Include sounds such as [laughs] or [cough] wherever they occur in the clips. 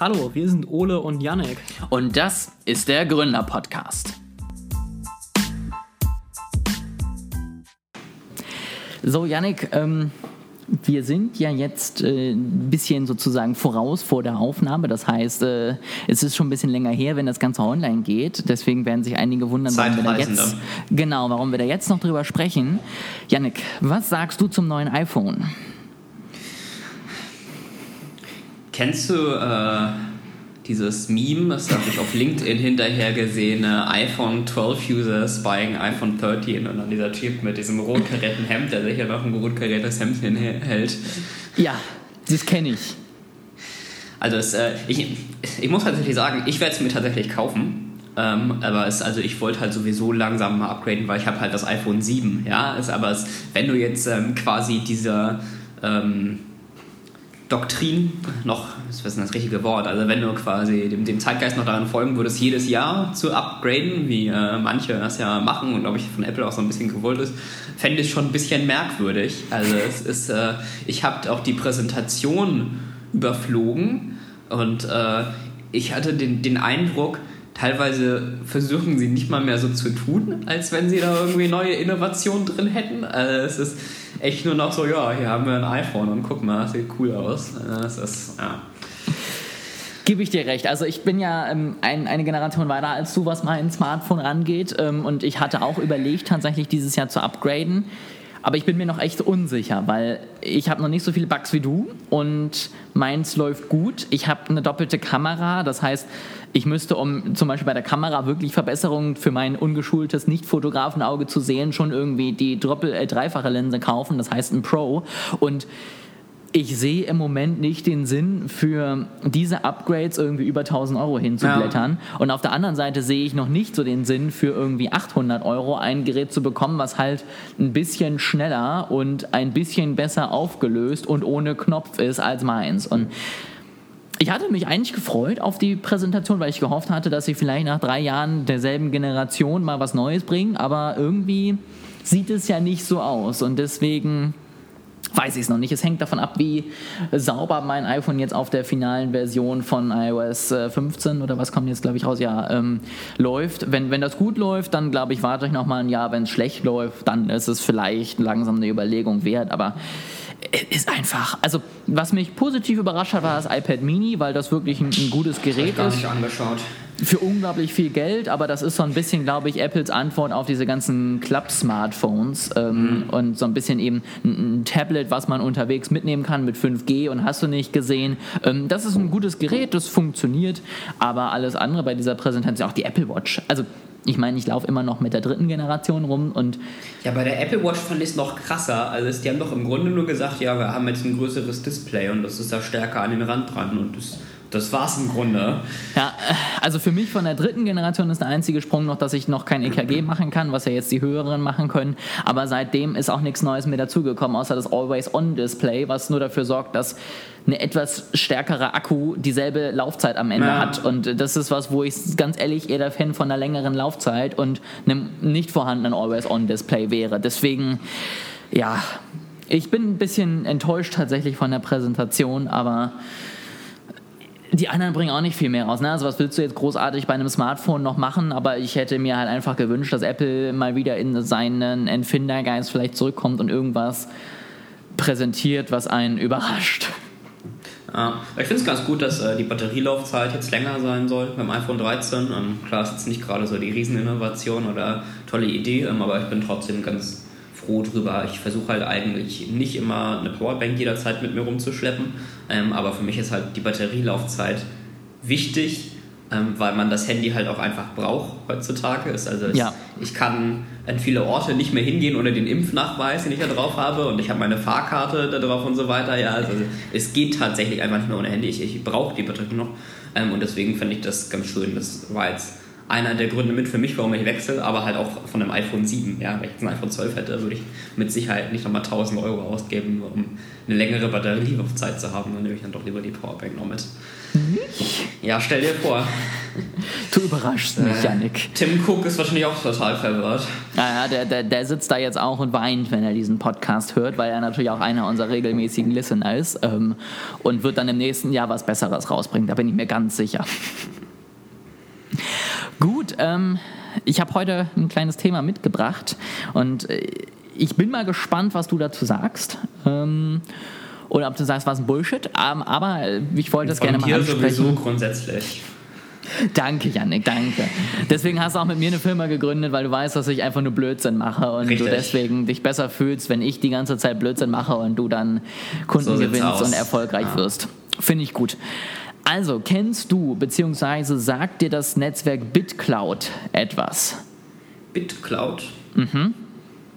Hallo, wir sind Ole und Yannick. Und das ist der Gründer-Podcast. So, Yannick, ähm, wir sind ja jetzt äh, ein bisschen sozusagen voraus vor der Aufnahme. Das heißt, äh, es ist schon ein bisschen länger her, wenn das Ganze online geht. Deswegen werden sich einige wundern, warum wir da jetzt, genau, warum wir da jetzt noch drüber sprechen. Yannick, was sagst du zum neuen iPhone? Kennst du äh, dieses Meme, das habe ich auf LinkedIn hinterher gesehen, iPhone 12 Users buying iPhone 13 und dann dieser Typ mit diesem rot karierten Hemd, der sicher noch ein rot kariertes Hemd hinhält. Ja, das kenne ich. Also es, äh, ich, ich muss tatsächlich sagen, ich werde es mir tatsächlich kaufen. Ähm, aber es, also ich wollte halt sowieso langsam mal upgraden, weil ich habe halt das iPhone 7. Ja, es, aber es, wenn du jetzt ähm, quasi dieser ähm, Doktrin noch, was ist das richtige Wort, also wenn du quasi dem, dem Zeitgeist noch daran folgen würdest, jedes Jahr zu upgraden, wie äh, manche das ja machen und glaube ich von Apple auch so ein bisschen gewollt ist, fände ich schon ein bisschen merkwürdig. Also es ist, äh, ich habe auch die Präsentation überflogen und äh, ich hatte den, den Eindruck, teilweise versuchen sie nicht mal mehr so zu tun, als wenn sie da irgendwie neue Innovationen drin hätten. Also es ist echt nur noch so, ja, hier haben wir ein iPhone und guck mal, das sieht cool aus. Das ist, ja. Gebe ich dir recht. Also ich bin ja ähm, ein, eine Generation weiter als du, was mein Smartphone angeht. Ähm, und ich hatte auch überlegt, tatsächlich dieses Jahr zu upgraden. Aber ich bin mir noch echt unsicher, weil ich habe noch nicht so viele Bugs wie du und meins läuft gut. Ich habe eine doppelte Kamera, das heißt, ich müsste, um zum Beispiel bei der Kamera wirklich Verbesserungen für mein ungeschultes Nicht-Fotografenauge zu sehen, schon irgendwie die Doppel-, äh, dreifache Linse kaufen, das heißt ein Pro. Und ich sehe im Moment nicht den Sinn für diese Upgrades irgendwie über 1000 Euro hinzublättern. Ja. Und auf der anderen Seite sehe ich noch nicht so den Sinn für irgendwie 800 Euro ein Gerät zu bekommen, was halt ein bisschen schneller und ein bisschen besser aufgelöst und ohne Knopf ist als meins. Und ich hatte mich eigentlich gefreut auf die Präsentation, weil ich gehofft hatte, dass sie vielleicht nach drei Jahren derselben Generation mal was Neues bringen. Aber irgendwie sieht es ja nicht so aus. Und deswegen weiß ich es noch nicht. Es hängt davon ab, wie sauber mein iPhone jetzt auf der finalen Version von iOS 15 äh, oder was kommt jetzt, glaube ich, raus, ja, ähm, läuft. Wenn, wenn das gut läuft, dann glaube ich, warte ich noch mal ein Jahr. Wenn es schlecht läuft, dann ist es vielleicht langsam eine Überlegung wert. Aber ist einfach, also was mich positiv überrascht hat, war das iPad Mini, weil das wirklich ein, ein gutes Gerät ich gar ist. Nicht angeschaut. Für unglaublich viel Geld, aber das ist so ein bisschen, glaube ich, Apples Antwort auf diese ganzen Club-Smartphones ähm, mhm. und so ein bisschen eben ein, ein, Tablet, was man unterwegs mitnehmen kann mit 5G und hast du nicht gesehen. Ähm, das ist ein gutes Gerät, das funktioniert, aber alles andere bei dieser Präsentation, auch die Apple Watch, also ich meine, ich laufe immer noch mit der dritten Generation rum und. Ja, bei der Apple Watch fand ich es noch krasser. Also, die haben doch im Grunde nur gesagt, ja, wir haben jetzt ein größeres Display und das ist da stärker an den Rand dran und das das war's im Grunde. Ja, also für mich von der dritten Generation ist der einzige Sprung noch, dass ich noch kein EKG [clears throat] machen kann, was ja jetzt die höheren machen können. Aber seitdem ist auch nichts Neues mehr dazugekommen, außer das Always-On-Display, was nur dafür sorgt, dass eine etwas stärkere Akku dieselbe Laufzeit am Ende ja. hat. Und das ist was, wo ich ganz ehrlich eher der Fan von einer längeren Laufzeit und einem nicht vorhandenen Always-On-Display wäre. Deswegen, ja, ich bin ein bisschen enttäuscht tatsächlich von der Präsentation, aber die anderen bringen auch nicht viel mehr raus. Ne? Also was willst du jetzt großartig bei einem Smartphone noch machen? Aber ich hätte mir halt einfach gewünscht, dass Apple mal wieder in seinen Entfindergeist vielleicht zurückkommt und irgendwas präsentiert, was einen überrascht. Ja, ich finde es ganz gut, dass äh, die Batterielaufzeit jetzt länger sein soll beim iPhone 13. Ähm, klar, ist jetzt nicht gerade so die Rieseninnovation oder tolle Idee, ähm, aber ich bin trotzdem ganz froh drüber. Ich versuche halt eigentlich nicht immer eine Powerbank jederzeit mit mir rumzuschleppen, ähm, aber für mich ist halt die Batterielaufzeit wichtig, ähm, weil man das Handy halt auch einfach braucht heutzutage. Ist also ich, ja. ich kann an viele Orte nicht mehr hingehen ohne den Impfnachweis, den ich da drauf habe und ich habe meine Fahrkarte da drauf und so weiter. Ja, also es geht tatsächlich einfach nicht mehr ohne Handy. Ich, ich brauche die Batterie noch ähm, und deswegen finde ich das ganz schön. Das war jetzt einer der Gründe mit für mich, warum ich wechsle, aber halt auch von einem iPhone 7. Ja, wenn ich jetzt ein iPhone 12 hätte, würde ich mit Sicherheit nicht nochmal 1000 Euro ausgeben, um eine längere Batterielaufzeit zu haben. Dann nehme ich dann doch lieber die Powerbank noch mit. Ja, stell dir vor. Du überraschst mich, Äh, Yannick. Tim Cook ist wahrscheinlich auch total verwirrt. Naja, der, der, der sitzt da jetzt auch und weint, wenn er diesen Podcast hört, weil er natürlich auch einer unserer regelmäßigen Listener ist ähm, und wird dann im nächsten Jahr was Besseres rausbringen. Da bin ich mir ganz sicher. Gut, ähm, ich habe heute ein kleines Thema mitgebracht und äh, ich bin mal gespannt, was du dazu sagst. Ähm, oder ob du sagst, was ein Bullshit. Ähm, aber ich wollte das gerne mal dir ansprechen. sowieso grundsätzlich. Danke, Yannick, danke. Deswegen hast du auch mit mir eine Firma gegründet, weil du weißt, dass ich einfach nur Blödsinn mache und Richtig. du deswegen dich besser fühlst, wenn ich die ganze Zeit Blödsinn mache und du dann Kunden So gewinnst aus. und erfolgreich Ja. wirst. Finde ich gut. Also, kennst du bzw. sagt dir das Netzwerk BitCloud etwas? BitCloud? Mhm.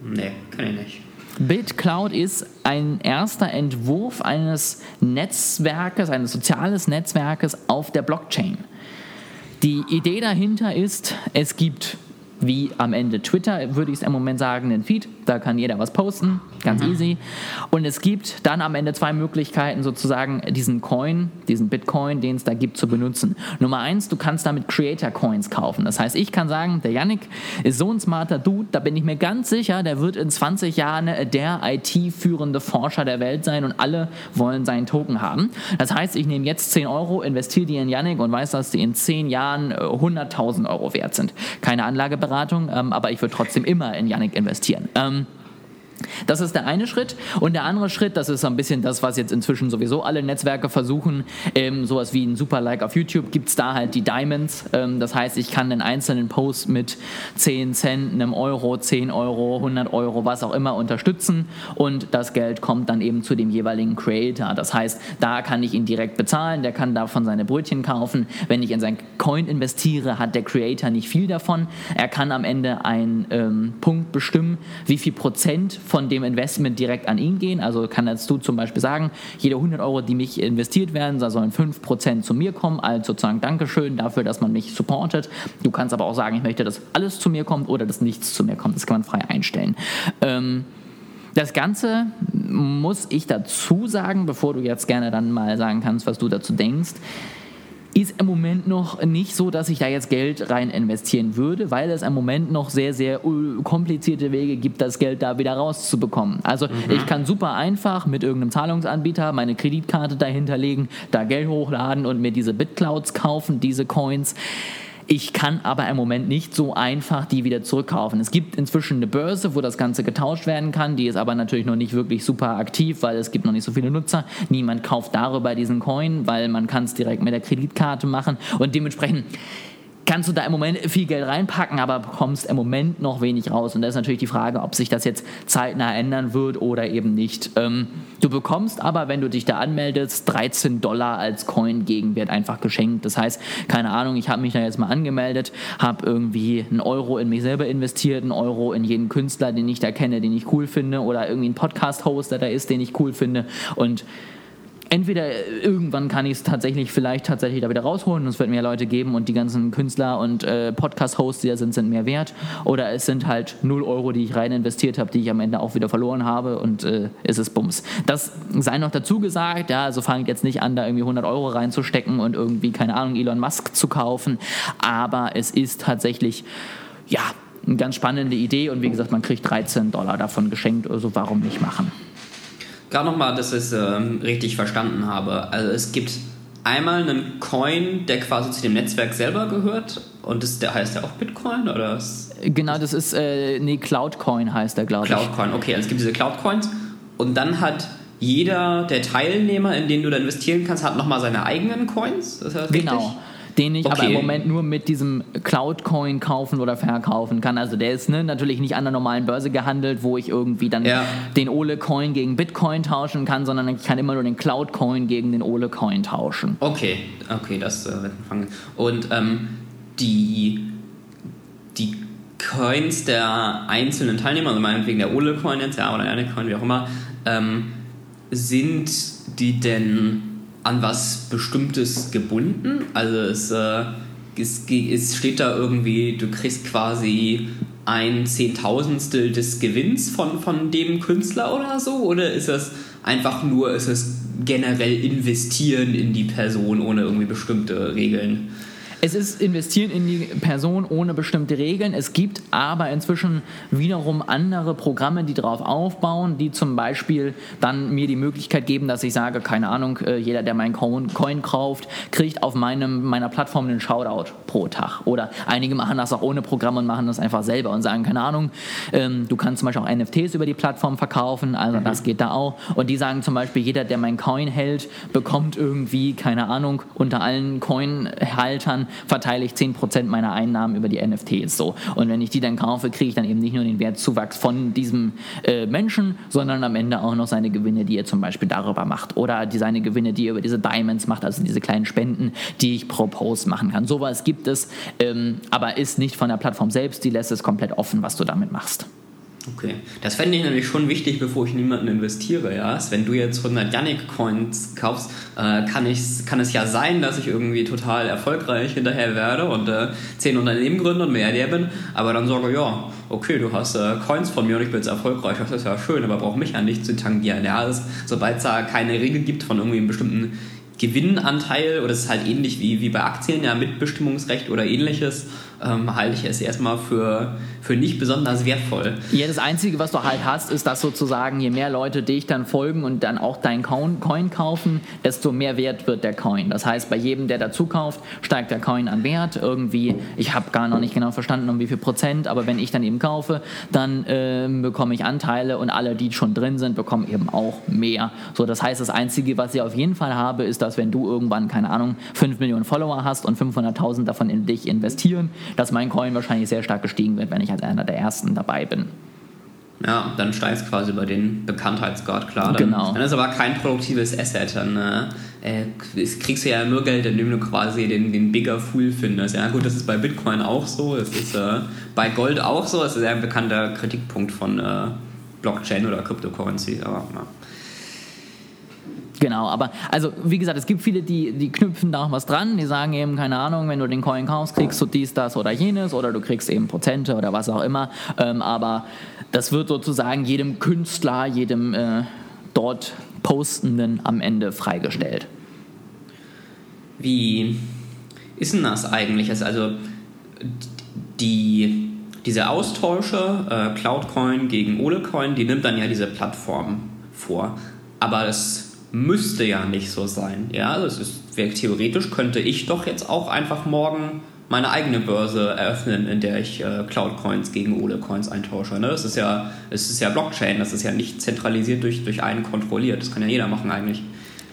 Nee, kann ich nicht. BitCloud ist ein erster Entwurf eines Netzwerkes, eines soziales Netzwerkes auf der Blockchain. Die Idee dahinter ist, es gibt wie am Ende Twitter, würde ich es im Moment sagen, einen Feed, da kann jeder was posten, ganz easy. Und es gibt dann am Ende zwei Möglichkeiten, sozusagen diesen Coin, diesen Bitcoin, den es da gibt, zu benutzen. Nummer eins, du kannst damit Creator Coins kaufen. Das heißt, ich kann sagen, der Yannick ist so ein smarter Dude, da bin ich mir ganz sicher, der wird in 20 Jahren der IT-führende Forscher der Welt sein und alle wollen seinen Token haben. Das heißt, ich nehme jetzt 10 Euro, investiere die in Yannick und weiß, dass die in 10 Jahren äh, 100.000 Euro wert sind. Keine Anlageberatung, ähm, aber ich würde trotzdem immer in Yannick investieren. Ähm, das ist der eine Schritt. Und der andere Schritt, das ist so ein bisschen das, was jetzt inzwischen sowieso alle Netzwerke versuchen. Ähm, sowas wie ein Super-Like auf YouTube gibt es da halt die Diamonds. Ähm, das heißt, ich kann einen einzelnen Post mit 10 Cent, einem Euro, 10 Euro, 100 Euro, was auch immer unterstützen. Und das Geld kommt dann eben zu dem jeweiligen Creator. Das heißt, da kann ich ihn direkt bezahlen. Der kann davon seine Brötchen kaufen. Wenn ich in sein Coin investiere, hat der Creator nicht viel davon. Er kann am Ende einen ähm, Punkt bestimmen, wie viel Prozent von dem Investment direkt an ihn gehen. Also kann jetzt du zum Beispiel sagen, jede 100 Euro, die mich investiert werden, sollen 5% zu mir kommen, als sozusagen Dankeschön dafür, dass man mich supportet. Du kannst aber auch sagen, ich möchte, dass alles zu mir kommt oder dass nichts zu mir kommt. Das kann man frei einstellen. Ähm, das Ganze muss ich dazu sagen, bevor du jetzt gerne dann mal sagen kannst, was du dazu denkst, ist im Moment noch nicht so, dass ich da jetzt Geld rein investieren würde, weil es im Moment noch sehr, sehr äh, komplizierte Wege gibt, das Geld da wieder rauszubekommen. Also ich kann super einfach mit irgendeinem Zahlungsanbieter meine Kreditkarte dahinter legen, da Geld hochladen und mir diese Bitclouds kaufen, diese Coins. Ich kann aber im Moment nicht so einfach die wieder zurückkaufen. Es gibt inzwischen eine Börse, wo das Ganze getauscht werden kann. Die ist aber natürlich noch nicht wirklich super aktiv, weil es gibt noch nicht so viele Nutzer. Niemand kauft darüber diesen Coin, weil man kann es direkt mit der Kreditkarte machen. Und dementsprechend kannst du da im Moment viel Geld reinpacken, aber bekommst im Moment noch wenig raus. Und da ist natürlich die Frage, ob sich das jetzt zeitnah ändern wird oder eben nicht. Ähm, du bekommst aber, wenn du dich da anmeldest, 13 Dollar als Coin-Gegenwert einfach geschenkt. Das heißt, keine Ahnung, ich habe mich da jetzt mal angemeldet, habe irgendwie einen Euro in mich selber investiert, einen Euro in jeden Künstler, den ich da kenne, den ich cool finde, oder irgendwie einen Podcast-Host, der da ist, den ich cool finde. Und entweder irgendwann kann ich es tatsächlich vielleicht tatsächlich da wieder rausholen und es wird mehr Leute geben und die ganzen Künstler und äh, Podcast-Hosts, die da sind, sind mehr wert. Oder es sind halt 0 Euro, die ich rein investiert habe, die ich am Ende auch wieder verloren habe und äh, es ist Bums. Das sei noch dazu gesagt, ja, also fangt jetzt nicht an, da irgendwie 100 Euro reinzustecken und irgendwie, keine Ahnung, Elon Musk zu kaufen, aber es ist tatsächlich, ja, eine ganz spannende Idee und wie gesagt, man kriegt 13 Dollar davon geschenkt, also warum nicht machen? Gerade nochmal, dass ich es ähm, richtig verstanden habe. Also es gibt einmal einen Coin, der quasi zu dem Netzwerk selber gehört. Und das, der heißt ja auch Bitcoin oder? Genau, das ist, äh, nee, Cloudcoin heißt der, glaube ich. Cloudcoin, okay. Also es gibt diese Cloudcoins. Und dann hat jeder der Teilnehmer, in denen du da investieren kannst, hat nochmal seine eigenen Coins. Genau. richtig? Den ich aber im Okay. Moment nur mit diesem Cloudcoin kaufen oder verkaufen kann. Also der ist ne, natürlich nicht an der normalen Börse gehandelt, wo ich irgendwie dann Ja. den Ole-Coin gegen Bitcoin tauschen kann, sondern ich kann immer nur den Cloud-Coin gegen den Ole-Coin tauschen. Okay, okay, das äh, wird fangen. Und ähm, die, die Coins der einzelnen Teilnehmer, also meinetwegen der Ole-Coin jetzt, ja, oder der Coin, wie auch immer, ähm, sind die denn an was Bestimmtes gebunden? Also es, äh, es, es steht da irgendwie, du kriegst quasi ein Zehntausendstel des Gewinns von, von dem Künstler oder so? Oder ist das einfach nur, ist es generell investieren in die Person ohne irgendwie bestimmte Regeln? Es ist investieren in die Person ohne bestimmte Regeln. Es gibt aber inzwischen wiederum andere Programme, die darauf aufbauen, die zum Beispiel dann mir die Möglichkeit geben, dass ich sage, keine Ahnung, äh, jeder, der meinen Coin kauft, kriegt auf meinem, meiner Plattform einen Shoutout pro Tag. Oder einige machen das auch ohne Programm und machen das einfach selber und sagen, keine Ahnung, ähm, du kannst zum Beispiel auch NFTs über die Plattform verkaufen, also das geht da auch. Und die sagen zum Beispiel, jeder, der meinen Coin hält, bekommt irgendwie, keine Ahnung, unter allen Coin-Haltern verteile ich 10% meiner Einnahmen über die NFTs. So. Und wenn ich die dann kaufe, kriege ich dann eben nicht nur den Wertzuwachs von diesem äh, Menschen, sondern am Ende auch noch seine Gewinne, die er zum Beispiel darüber macht. Oder die, seine Gewinne, die er über diese Diamonds macht, also diese kleinen Spenden, die ich pro Post machen kann. Sowas gibt es, ähm, aber ist nicht von der Plattform selbst, die lässt es komplett offen, was du damit machst. Okay, das fände ich nämlich schon wichtig, bevor ich niemanden investiere. Ja? Wenn du jetzt 100 Yannick-Coins kaufst, äh, kann, ich, kann es ja sein, dass ich irgendwie total erfolgreich hinterher werde und äh, 10 Unternehmen gründe und Milliardär bin, aber dann sage, ja, okay, du hast äh, Coins von mir und ich bin jetzt erfolgreich, das ist ja schön, aber brauche mich ja nicht zu tangieren. Ja? Sobald es da keine Regel gibt von irgendwie einem bestimmten Gewinnanteil oder es ist halt ähnlich wie, wie bei Aktien, ja, Mitbestimmungsrecht oder ähnliches, ähm, halte ich es erstmal für, für nicht besonders wertvoll. Ja, das Einzige, was du halt hast, ist, dass sozusagen, je mehr Leute dich dann folgen und dann auch deinen Coin kaufen, desto mehr wert wird der Coin. Das heißt, bei jedem, der dazu kauft, steigt der Coin an Wert. Irgendwie, ich habe gar noch nicht genau verstanden, um wie viel Prozent, aber wenn ich dann eben kaufe, dann äh, bekomme ich Anteile und alle, die schon drin sind, bekommen eben auch mehr. So, das heißt, das Einzige, was ich auf jeden Fall habe, ist, dass wenn du irgendwann, keine Ahnung, 5 Millionen Follower hast und 500.000 davon in dich investieren, dass mein Coin wahrscheinlich sehr stark gestiegen wird, wenn ich als einer der ersten dabei bin. Ja, dann steigst quasi bei den Bekanntheitsgrad, klar. Dann, genau. Dann ist aber kein produktives Asset. Dann äh, kriegst du ja nur Geld, indem du quasi den, den Bigger Fool findest. Ja, gut, das ist bei Bitcoin auch so. Es ist äh, bei Gold auch so. Das ist ein bekannter Kritikpunkt von äh, Blockchain oder Cryptocurrency. Aber, ja. Genau, aber also wie gesagt, es gibt viele, die, die knüpfen da auch was dran, die sagen eben, keine Ahnung, wenn du den Coin kaufst, kriegst du dies, das oder jenes oder du kriegst eben Prozente oder was auch immer. Ähm, aber das wird sozusagen jedem Künstler, jedem äh, dort Postenden am Ende freigestellt. Wie ist denn das eigentlich? Also die, diese Austausche, äh, Cloudcoin gegen Olecoin, die nimmt dann ja diese Plattform vor. Aber es müsste ja nicht so sein. Ja, das ist theoretisch könnte ich doch jetzt auch einfach morgen meine eigene Börse eröffnen, in der ich äh, Cloud-Coins gegen Ole-Coins eintausche. Ne? Das ist ja, es ist ja Blockchain, das ist ja nicht zentralisiert durch, durch einen kontrolliert. Das kann ja jeder machen eigentlich.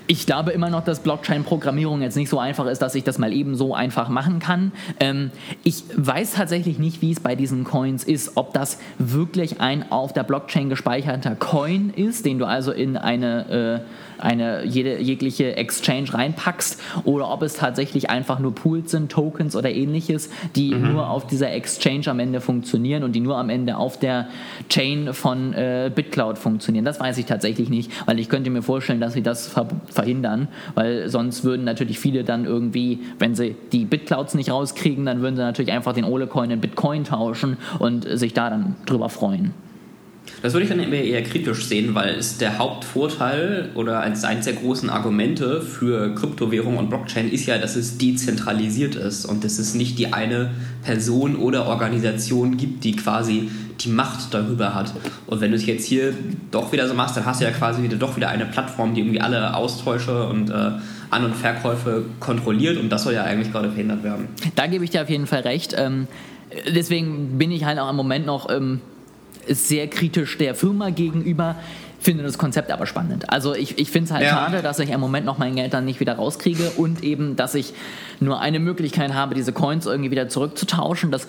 Ich glaube immer noch, dass Blockchain-Programmierung jetzt nicht so einfach ist, dass ich das mal eben so einfach machen kann. Ähm, ich weiß tatsächlich nicht, wie es bei diesen Coins ist, ob das wirklich ein auf der Blockchain gespeicherter Coin ist, den du also in eine, äh, eine jede, jegliche Exchange reinpackst, oder ob es tatsächlich einfach nur Pools sind, Tokens oder ähnliches, die mhm. nur auf dieser Exchange am Ende funktionieren und die nur am Ende auf der Chain von äh, BitCloud funktionieren. Das weiß ich tatsächlich nicht, weil ich könnte mir vorstellen, dass sie das ver verhindern, weil sonst würden natürlich viele dann irgendwie, wenn sie die Bitclouds nicht rauskriegen, dann würden sie natürlich einfach den Olecoin in Bitcoin tauschen und sich da dann drüber freuen. Das würde ich dann eher kritisch sehen, weil es der Hauptvorteil oder eines der großen Argumente für Kryptowährung und Blockchain ist ja, dass es dezentralisiert ist und dass es nicht die eine Person oder Organisation gibt, die quasi die Macht darüber hat. Und wenn du es jetzt hier doch wieder so machst, dann hast du ja quasi wieder doch wieder eine Plattform, die irgendwie alle Austausche und äh, An- und Verkäufe kontrolliert und das soll ja eigentlich gerade verhindert werden. Da gebe ich dir auf jeden Fall recht. Ähm, deswegen bin ich halt auch im Moment noch ähm, sehr kritisch der Firma gegenüber finde das Konzept aber spannend. Also ich, ich finde es halt ja. schade, dass ich im Moment noch mein Geld dann nicht wieder rauskriege und eben, dass ich nur eine Möglichkeit habe, diese Coins irgendwie wieder zurückzutauschen. Das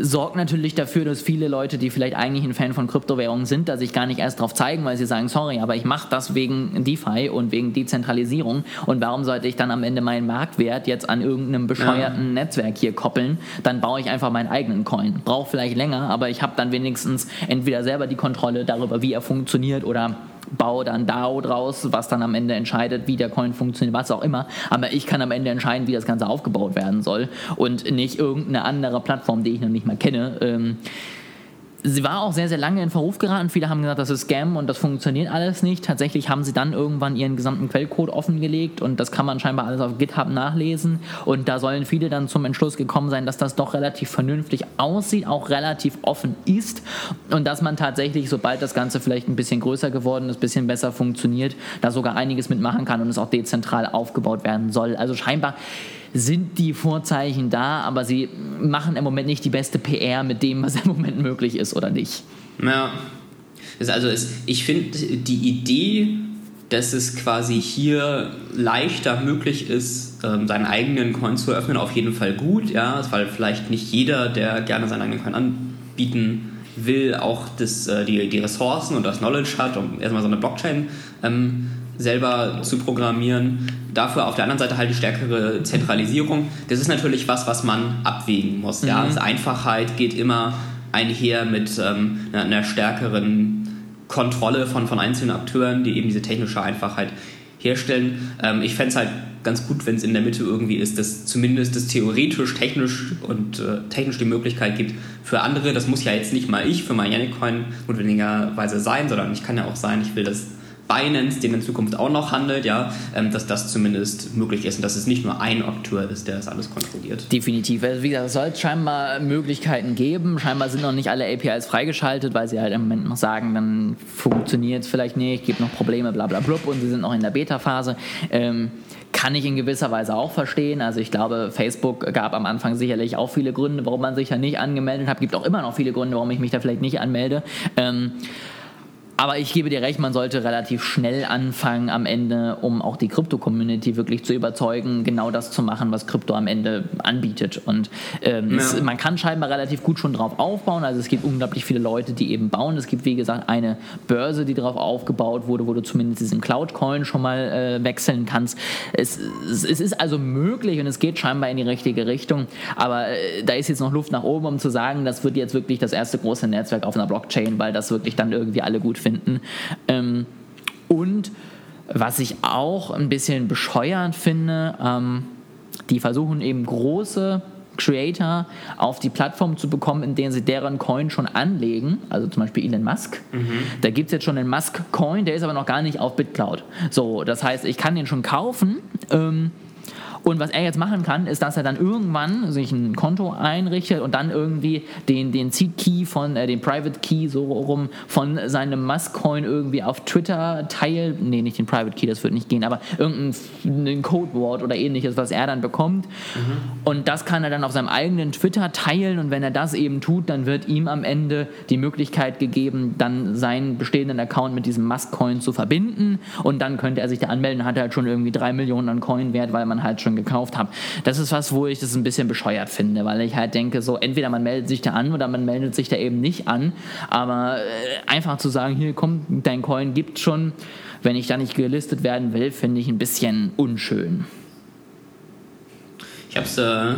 sorgt natürlich dafür, dass viele Leute, die vielleicht eigentlich ein Fan von Kryptowährungen sind, da sich gar nicht erst drauf zeigen, weil sie sagen, sorry, aber ich mache das wegen DeFi und wegen Dezentralisierung und warum sollte ich dann am Ende meinen Marktwert jetzt an irgendeinem bescheuerten ja. Netzwerk hier koppeln? Dann baue ich einfach meinen eigenen Coin. Braucht vielleicht länger, aber ich habe dann wenigstens entweder selber die Kontrolle darüber, wie er funktioniert oder baue dann DAO draus, was dann am Ende entscheidet, wie der Coin funktioniert, was auch immer. Aber ich kann am Ende entscheiden, wie das Ganze aufgebaut werden soll und nicht irgendeine andere Plattform, die ich noch nicht mal kenne. Ähm, sie war auch sehr, sehr lange in Verruf geraten. Viele haben gesagt, das ist Scam und das funktioniert alles nicht. Tatsächlich haben sie dann irgendwann ihren gesamten Quellcode offengelegt und das kann man scheinbar alles auf GitHub nachlesen. Und da sollen viele dann zum Entschluss gekommen sein, dass das doch relativ vernünftig aussieht, auch relativ offen ist und dass man tatsächlich, sobald das Ganze vielleicht ein bisschen größer geworden ist, ein bisschen besser funktioniert, da sogar einiges mitmachen kann und es auch dezentral aufgebaut werden soll. Also scheinbar sind die Vorzeichen da, aber sie machen im Moment nicht die beste PR mit dem, was im Moment möglich ist oder nicht. Ja. Also es, ich finde die Idee, dass es quasi hier leichter möglich ist, ähm, seinen eigenen Coin zu öffnen, auf jeden Fall gut, ja, weil vielleicht nicht jeder, der gerne seinen eigenen Coin anbieten will, auch das, äh, die, die Ressourcen und das Knowledge hat, um erstmal so eine Blockchain ähm, selber zu programmieren. Dafür auf der anderen Seite halt die stärkere Zentralisierung. Das ist natürlich was, was man abwägen muss. Mhm. Ja? Also Einfachheit geht immer einher mit ähm, einer, stärkeren Kontrolle von, von einzelnen Akteuren, die eben diese technische Einfachheit herstellen. Ähm, ich fände es halt ganz gut, wenn es in der Mitte irgendwie ist, dass zumindest es theoretisch, technisch und äh, technisch die Möglichkeit gibt für andere. Das muss ja jetzt nicht mal ich für mein Yannick-Coin notwendigerweise sein, sondern ich kann ja auch sein, ich will das Binance, den in Zukunft auch noch handelt, ja, ähm, dass das zumindest möglich ist und dass es nicht nur ein Akteur ist, der das alles kontrolliert. Definitiv. Also wie gesagt, es soll scheinbar Möglichkeiten geben. Scheinbar sind noch nicht alle APIs freigeschaltet, weil sie halt im Moment noch sagen, dann funktioniert es vielleicht nicht, gibt noch Probleme, bla bla blub und sie sind noch in der Beta-Phase. Ähm, kann ich in gewisser Weise auch verstehen. Also ich glaube, Facebook gab am Anfang sicherlich auch viele Gründe, warum man sich ja nicht angemeldet hat. Gibt auch immer noch viele Gründe, warum ich mich da vielleicht nicht anmelde. Ähm, aber ich gebe dir recht, man sollte relativ schnell anfangen am Ende, um auch die Krypto-Community wirklich zu überzeugen, genau das zu machen, was Krypto am Ende anbietet. Und ähm, ja. es, man kann scheinbar relativ gut schon drauf aufbauen. Also es gibt unglaublich viele Leute, die eben bauen. Es gibt, wie gesagt, eine Börse, die darauf aufgebaut wurde, wo du zumindest diesen Cloud-Coin schon mal äh, wechseln kannst. Es, es, es, ist also möglich und es geht scheinbar in die richtige Richtung. Aber äh, da ist jetzt noch Luft nach oben, um zu sagen, das wird jetzt wirklich das erste große Netzwerk auf einer Blockchain, weil das wirklich dann irgendwie alle gut finden finden. Ähm, und was ich auch ein bisschen bescheuernd finde, ähm, die versuchen eben große Creator auf die Plattform zu bekommen, in denen sie deren Coin schon anlegen, also zum Beispiel Elon Musk. Mhm. Da gibt es jetzt schon einen Musk-Coin, der ist aber noch gar nicht auf BitCloud. So, das heißt, ich kann den schon kaufen. Ähm, und was er jetzt machen kann, ist, dass er dann irgendwann sich ein Konto einrichtet und dann irgendwie den, den Seed Key von, äh, den Private Key so rum von seinem Musk-Coin irgendwie auf Twitter teilt. Nee, nicht den Private Key, das wird nicht gehen, aber irgendein Codewort oder ähnliches, was er dann bekommt. Mhm. Und das kann er dann auf seinem eigenen Twitter teilen und wenn er das eben tut, dann wird ihm am Ende die Möglichkeit gegeben, dann seinen bestehenden Account mit diesem Musk-Coin zu verbinden und dann könnte er sich da anmelden, hat er halt schon irgendwie drei Millionen an Coin wert, weil man halt schon gekauft habe. Das ist was, wo ich das ein bisschen bescheuert finde, weil ich halt denke, so entweder man meldet sich da an oder man meldet sich da eben nicht an. Aber äh, einfach zu sagen, hier komm, dein Coin gibt schon, wenn ich da nicht gelistet werden will, finde ich ein bisschen unschön. Ich habe es äh,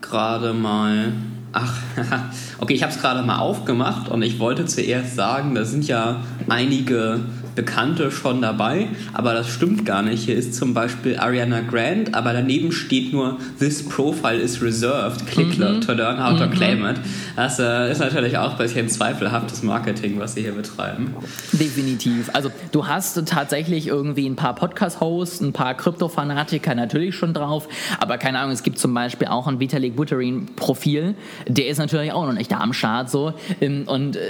gerade mal Ach, [laughs] okay, ich habe es gerade mal aufgemacht und ich wollte zuerst sagen, da sind ja einige Bekannte schon dabei, aber das stimmt gar nicht. Hier ist zum Beispiel Ariana Grande, aber daneben steht nur This profile is reserved. Click mhm. to learn how to mhm. claim it. Das äh, ist natürlich auch ein bisschen zweifelhaftes Marketing, was sie hier betreiben. Definitiv. Also du hast tatsächlich irgendwie ein paar Podcast-Hosts, ein paar Krypto-Fanatiker natürlich schon drauf, aber keine Ahnung, es gibt zum Beispiel auch ein Vitalik Buterin-Profil, der ist natürlich auch noch nicht da am Start so. Ähm, und äh,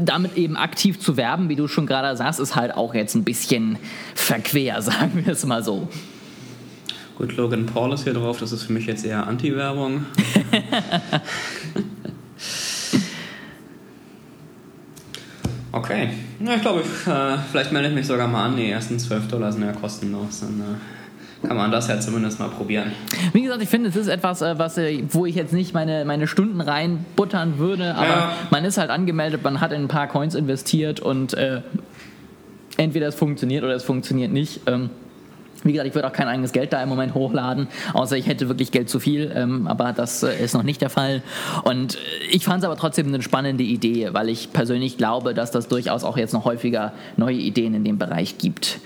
damit eben aktiv zu werben, wie du schon gerade sagst, ist halt halt auch jetzt ein bisschen verquer, [laughs] sagen wir es mal so. Gut, Logan Paul ist hier drauf, das ist für mich jetzt eher Anti-Werbung. [laughs] okay, ja, ich glaube, äh, vielleicht melde ich mich sogar mal an. Die ersten 12 Dollar sind ja kostenlos. Dann, äh kann man das ja zumindest mal probieren. Wie gesagt, ich finde, es ist etwas, äh, was, äh, wo ich jetzt nicht meine, meine Stunden reinbuttern würde, aber ja. man ist halt angemeldet, man hat in ein paar Coins investiert und äh, entweder es funktioniert oder es funktioniert nicht. Ähm, Wie gesagt, ich würde auch kein eigenes Geld da im Moment hochladen, außer ich hätte wirklich Geld zu viel, ähm, aber das äh, ist noch nicht der Fall. Und äh, ich fand es aber trotzdem eine spannende Idee, weil ich persönlich glaube, dass das durchaus auch jetzt noch häufiger neue Ideen in dem Bereich gibt.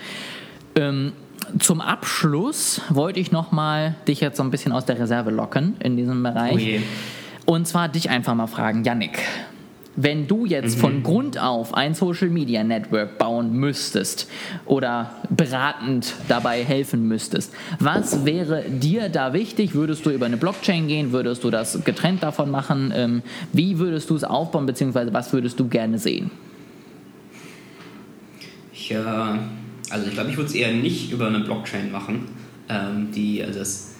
Ähm, zum Abschluss wollte ich nochmal dich jetzt so ein bisschen aus der Reserve locken in diesem Bereich. Oh Und zwar dich einfach mal fragen, Yannick. Wenn du jetzt mhm. von Grund auf ein Social Media Network bauen müsstest oder beratend dabei helfen müsstest, was wäre dir da wichtig? Würdest du über eine Blockchain gehen? Würdest du das getrennt davon machen? Ähm, wie würdest du es aufbauen, beziehungsweise was würdest du gerne sehen? Ich, äh, also ich glaube, ich würde es eher nicht über eine Blockchain machen. Ähm, die, also das,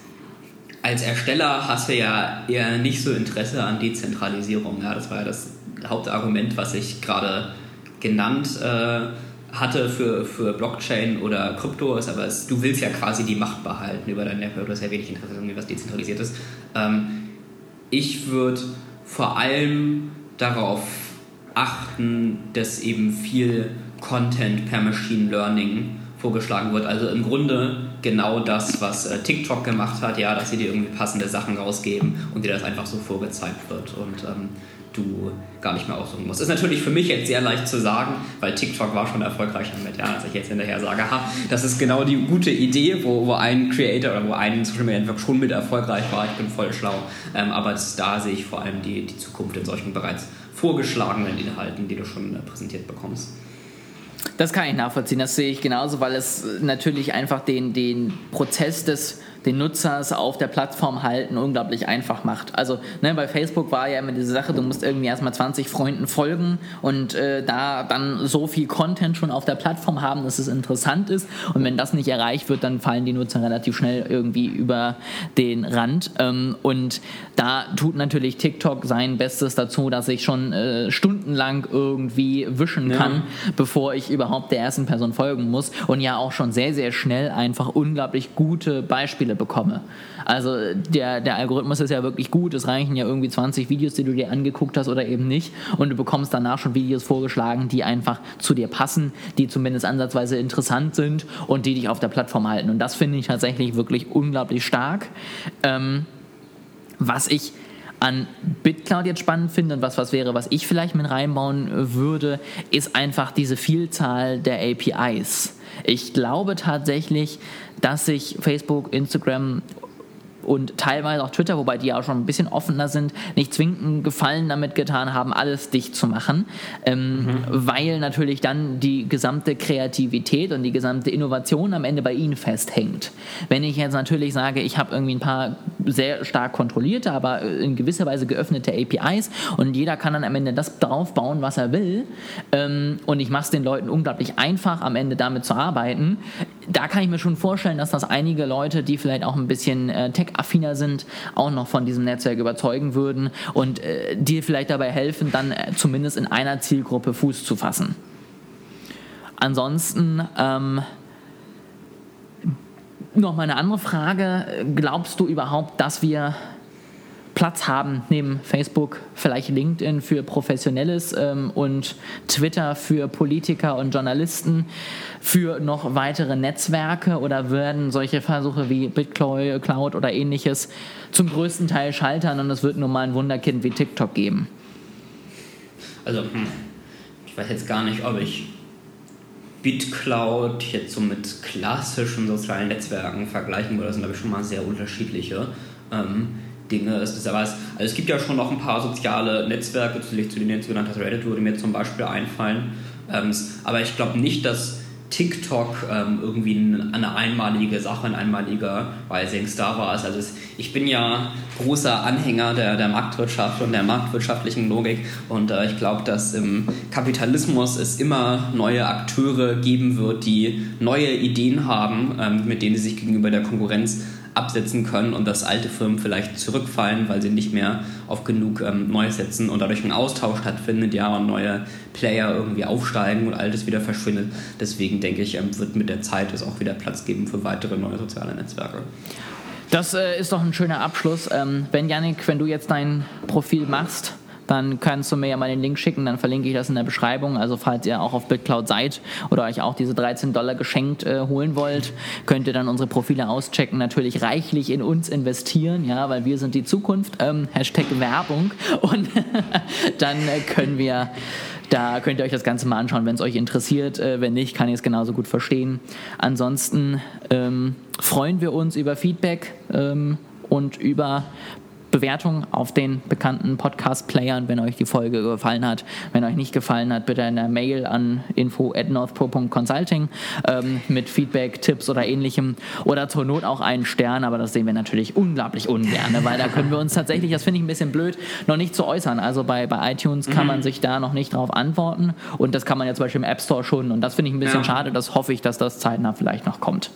als Ersteller hast du ja eher nicht so Interesse an Dezentralisierung. Ja, das war ja das Hauptargument, was ich gerade genannt äh, hatte für, für Blockchain oder Krypto ist, aber es, du willst ja quasi die Macht behalten über dein Network, du hast ja wenig Interesse an was dezentralisiert ist. Ähm, ich würde vor allem darauf achten, dass eben viel Content per Machine Learning vorgeschlagen wird. Also im Grunde genau das, was äh, TikTok gemacht hat, ja, dass sie dir irgendwie passende Sachen rausgeben und dir das einfach so vorgezeigt wird. Und ähm, du gar nicht mehr aussuchen musst. Ist natürlich für mich jetzt sehr leicht zu sagen, weil TikTok war schon erfolgreich damit, ja, als ich jetzt hinterher sage, ha, das ist genau die gute Idee, wo, wo ein Creator oder wo ein Social Media Network schon mit erfolgreich war, ich bin voll schlau. Ähm, aber da sehe ich vor allem die, die Zukunft in solchen bereits vorgeschlagenen Inhalten, die du schon äh, präsentiert bekommst. Das kann ich nachvollziehen, das sehe ich genauso, weil es natürlich einfach den, den Prozess des den Nutzers auf der Plattform halten unglaublich einfach macht. Also ne, bei Facebook war ja immer diese Sache, du musst irgendwie erstmal 20 Freunden folgen und äh, da dann so viel Content schon auf der Plattform haben, dass es interessant ist. Und wenn das nicht erreicht wird, dann fallen die Nutzer relativ schnell irgendwie über den Rand. Ähm, und da tut natürlich TikTok sein Bestes dazu, dass ich schon äh, stundenlang irgendwie wischen kann, ja. bevor ich überhaupt der ersten Person folgen muss. Und ja auch schon sehr, sehr schnell einfach unglaublich gute Beispiele bekomme. Also der, der Algorithmus ist ja wirklich gut. Es reichen ja irgendwie 20 Videos, die du dir angeguckt hast oder eben nicht. Und du bekommst danach schon Videos vorgeschlagen, die einfach zu dir passen, die zumindest ansatzweise interessant sind und die dich auf der Plattform halten. Und das finde ich tatsächlich wirklich unglaublich stark. Ähm, was ich an BitCloud jetzt spannend finde und was was wäre, was ich vielleicht mit reinbauen würde, ist einfach diese Vielzahl der APIs. Ich glaube tatsächlich, dass sich Facebook, Instagram und teilweise auch Twitter, wobei die auch schon ein bisschen offener sind, nicht zwingend Gefallen damit getan haben, alles dicht zu machen, ähm, mhm. weil natürlich dann die gesamte Kreativität und die gesamte Innovation am Ende bei ihnen festhängt. Wenn ich jetzt natürlich sage, ich habe irgendwie ein paar sehr stark kontrollierte, aber in gewisser Weise geöffnete APIs und jeder kann dann am Ende das draufbauen, was er will ähm, und ich mache es den Leuten unglaublich einfach, am Ende damit zu arbeiten, da kann ich mir schon vorstellen, dass das einige Leute, die vielleicht auch ein bisschen äh, tech affiner sind, auch noch von diesem Netzwerk überzeugen würden und äh, dir vielleicht dabei helfen, dann äh, zumindest in einer Zielgruppe Fuß zu fassen. Ansonsten ähm, noch mal eine andere Frage. Glaubst du überhaupt, dass wir Platz haben neben Facebook, vielleicht LinkedIn für Professionelles ähm, und Twitter für Politiker und Journalisten, für noch weitere Netzwerke oder werden solche Versuche wie BitCloud oder ähnliches zum größten Teil scheitern und es wird nur mal ein Wunderkind wie TikTok geben? Also, hm, ich weiß jetzt gar nicht, ob ich BitCloud jetzt so mit klassischen sozialen Netzwerken vergleichen würde. Das sind, glaube ich, schon mal sehr unterschiedliche. Ähm, Dinge. Es, ist aber, also es gibt ja schon noch ein paar soziale Netzwerke, zu denen jetzt genannt hast, Reddit würde mir zum Beispiel einfallen. Ähm, aber ich glaube nicht, dass TikTok ähm, irgendwie eine einmalige Sache, ein einmaliger Rising Star war. Also ich bin ja großer Anhänger der, der Marktwirtschaft und der marktwirtschaftlichen Logik und äh, ich glaube, dass im Kapitalismus es immer neue Akteure geben wird, die neue Ideen haben, ähm, mit denen sie sich gegenüber der Konkurrenz absetzen können und dass alte Firmen vielleicht zurückfallen, weil sie nicht mehr auf genug ähm, Neues setzen und dadurch ein Austausch stattfindet, ja, und neue Player irgendwie aufsteigen und altes wieder verschwindet. Deswegen denke ich, ähm, wird mit der Zeit es auch wieder Platz geben für weitere neue soziale Netzwerke. Das äh, ist doch ein schöner Abschluss. Ähm, ben Janik, wenn du jetzt dein Profil machst, dann kannst du mir ja mal den Link schicken, dann verlinke ich das in der Beschreibung. Also falls ihr auch auf BitCloud seid oder euch auch diese 13 Dollar geschenkt äh, holen wollt, könnt ihr dann unsere Profile auschecken, natürlich reichlich in uns investieren, ja, weil wir sind die Zukunft. Ähm, Hashtag Werbung. [laughs] Und [laughs] dann äh, können wir da könnt ihr euch das Ganze mal anschauen, wenn es euch interessiert. Äh, wenn nicht, kann ich es genauso gut verstehen. Ansonsten ähm, freuen wir uns über Feedback ähm, und über Bewertung auf den bekannten Podcast-Playern, wenn euch die Folge gefallen hat. Wenn euch nicht gefallen hat, bitte eine Mail an info at northpro.consulting ähm, mit Feedback, Tipps oder ähnlichem. Oder zur Not auch einen Stern, aber das sehen wir natürlich unglaublich ungern, weil da können wir uns tatsächlich, das finde ich ein bisschen blöd, noch nicht zu äußern. Also bei, bei iTunes kann man mhm. sich da noch nicht drauf antworten und das kann man ja zum Beispiel im App Store schon und das finde ich ein bisschen ja. schade. Das hoffe ich, dass das zeitnah vielleicht noch kommt.